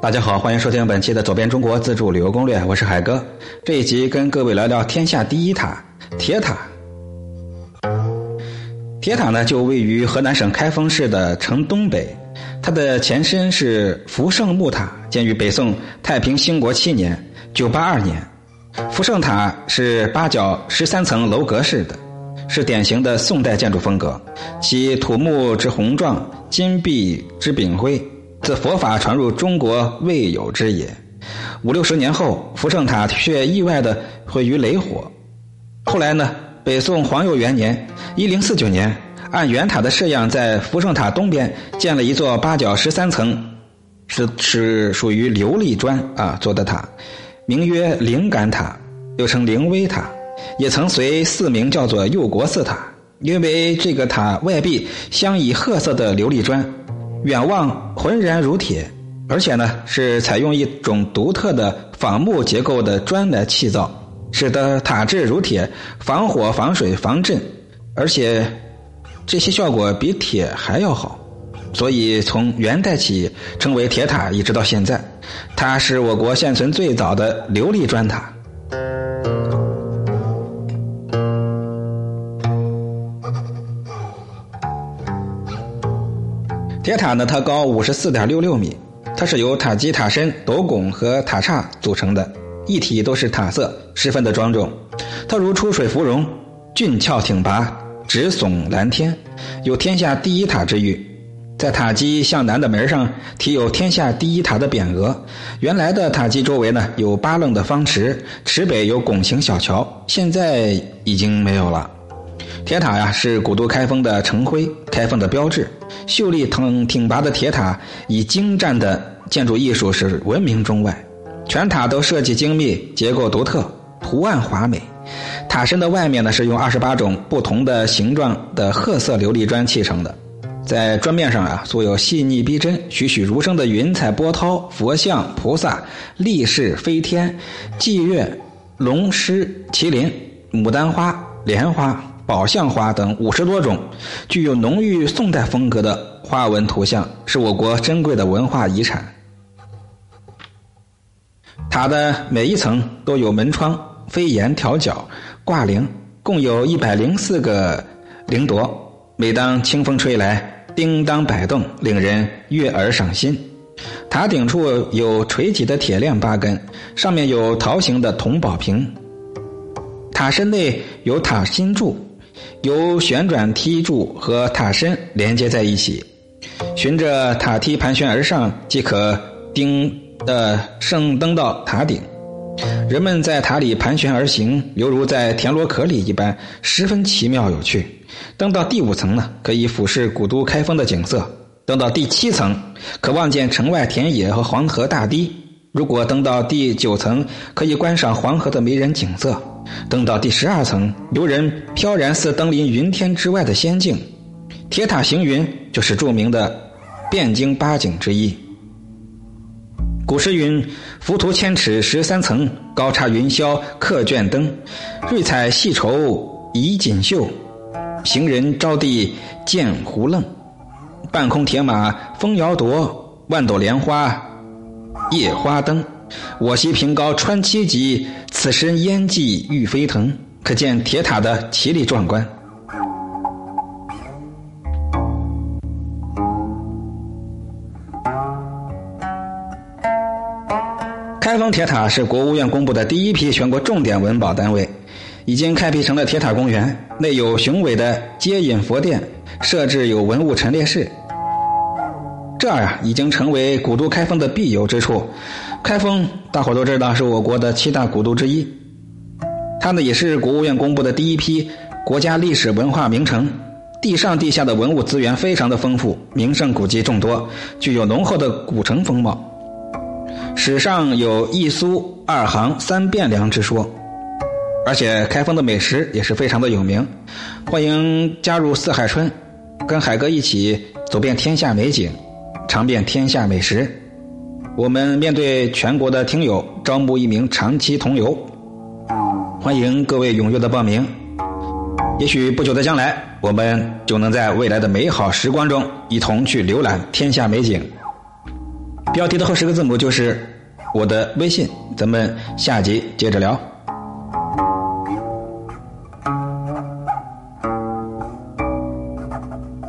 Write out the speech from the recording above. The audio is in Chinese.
大家好，欢迎收听本期的《走遍中国自助旅游攻略》，我是海哥。这一集跟各位聊聊天下第一塔——铁塔。铁塔呢，就位于河南省开封市的城东北。它的前身是福圣木塔，建于北宋太平兴国七年（九八二年）。福圣塔是八角十三层楼阁式的，是典型的宋代建筑风格。其土木之宏壮，金碧之炳辉，自佛法传入中国未有之也。五六十年后，福圣塔却意外的毁于雷火。后来呢，北宋皇佑元年（一零四九年）。按原塔的式样，在福圣塔东边建了一座八角十三层，是是属于琉璃砖啊做的塔，名曰灵感塔，又称灵威塔，也曾随寺名叫做佑国寺塔。因为这个塔外壁镶以褐色的琉璃砖，远望浑然如铁，而且呢是采用一种独特的仿木结构的砖来砌造，使得塔质如铁，防火、防水、防震，而且。这些效果比铁还要好，所以从元代起称为铁塔，一直到现在，它是我国现存最早的琉璃砖塔。铁塔呢，它高五十四点六六米，它是由塔基、塔身、斗拱和塔刹组成的，一体都是塔色，十分的庄重。它如出水芙蓉，俊俏挺拔。直耸蓝天，有天下第一塔之誉。在塔基向南的门上题有“天下第一塔”的匾额。原来的塔基周围呢有八楞的方池，池北有拱形小桥，现在已经没有了。铁塔呀是古都开封的城徽，开封的标志。秀丽挺挺拔的铁塔，以精湛的建筑艺术是闻名中外。全塔都设计精密，结构独特，图案华美。塔身的外面呢，是用二十八种不同的形状的褐色琉璃砖砌成的，在砖面上啊，素有细腻逼真、栩栩如生的云彩波涛、佛像、菩萨、力士、飞天、霁月、龙狮、麒麟、牡丹花、莲花、宝相花等五十多种具有浓郁宋代风格的花纹图像，是我国珍贵的文化遗产。塔的每一层都有门窗。飞檐挑角挂铃，共有一百零四个铃铎。每当清风吹来，叮当摆动，令人悦耳赏心。塔顶处有垂起的铁链八根，上面有桃形的铜宝瓶。塔身内有塔心柱，由旋转梯柱和塔身连接在一起，循着塔梯盘旋而上，即可钉的升登到塔顶。人们在塔里盘旋而行，犹如在田螺壳里一般，十分奇妙有趣。登到第五层呢，可以俯视古都开封的景色；登到第七层，可望见城外田野和黄河大堤；如果登到第九层，可以观赏黄河的迷人景色；登到第十二层，游人飘然似登临云天之外的仙境。铁塔行云就是著名的汴京八景之一。古诗云：“浮屠千尺十三层，高插云霄客卷灯。瑞彩细绸宜锦绣，行人招地见胡愣。半空铁马风摇夺，万朵莲花夜花灯。我西平高穿七级，此身烟际欲飞腾。”可见铁塔的奇丽壮观。开封铁塔是国务院公布的第一批全国重点文保单位，已经开辟成了铁塔公园，内有雄伟的接引佛殿，设置有文物陈列室。这儿啊，已经成为古都开封的必游之处。开封大伙都知道是我国的七大古都之一，它呢也是国务院公布的第一批国家历史文化名城，地上地下的文物资源非常的丰富，名胜古迹众多，具有浓厚的古城风貌。史上有一苏二杭三汴梁之说，而且开封的美食也是非常的有名。欢迎加入四海春，跟海哥一起走遍天下美景，尝遍天下美食。我们面对全国的听友，招募一名长期同游，欢迎各位踊跃的报名。也许不久的将来，我们就能在未来的美好时光中，一同去浏览天下美景。标题的后十个字母就是我的微信。咱们下集接着聊。